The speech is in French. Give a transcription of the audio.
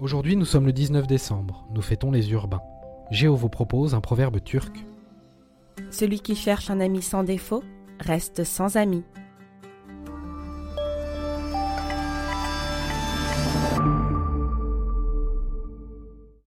Aujourd'hui, nous sommes le 19 décembre, nous fêtons les urbains. Géo vous propose un proverbe turc. Celui qui cherche un ami sans défaut reste sans ami.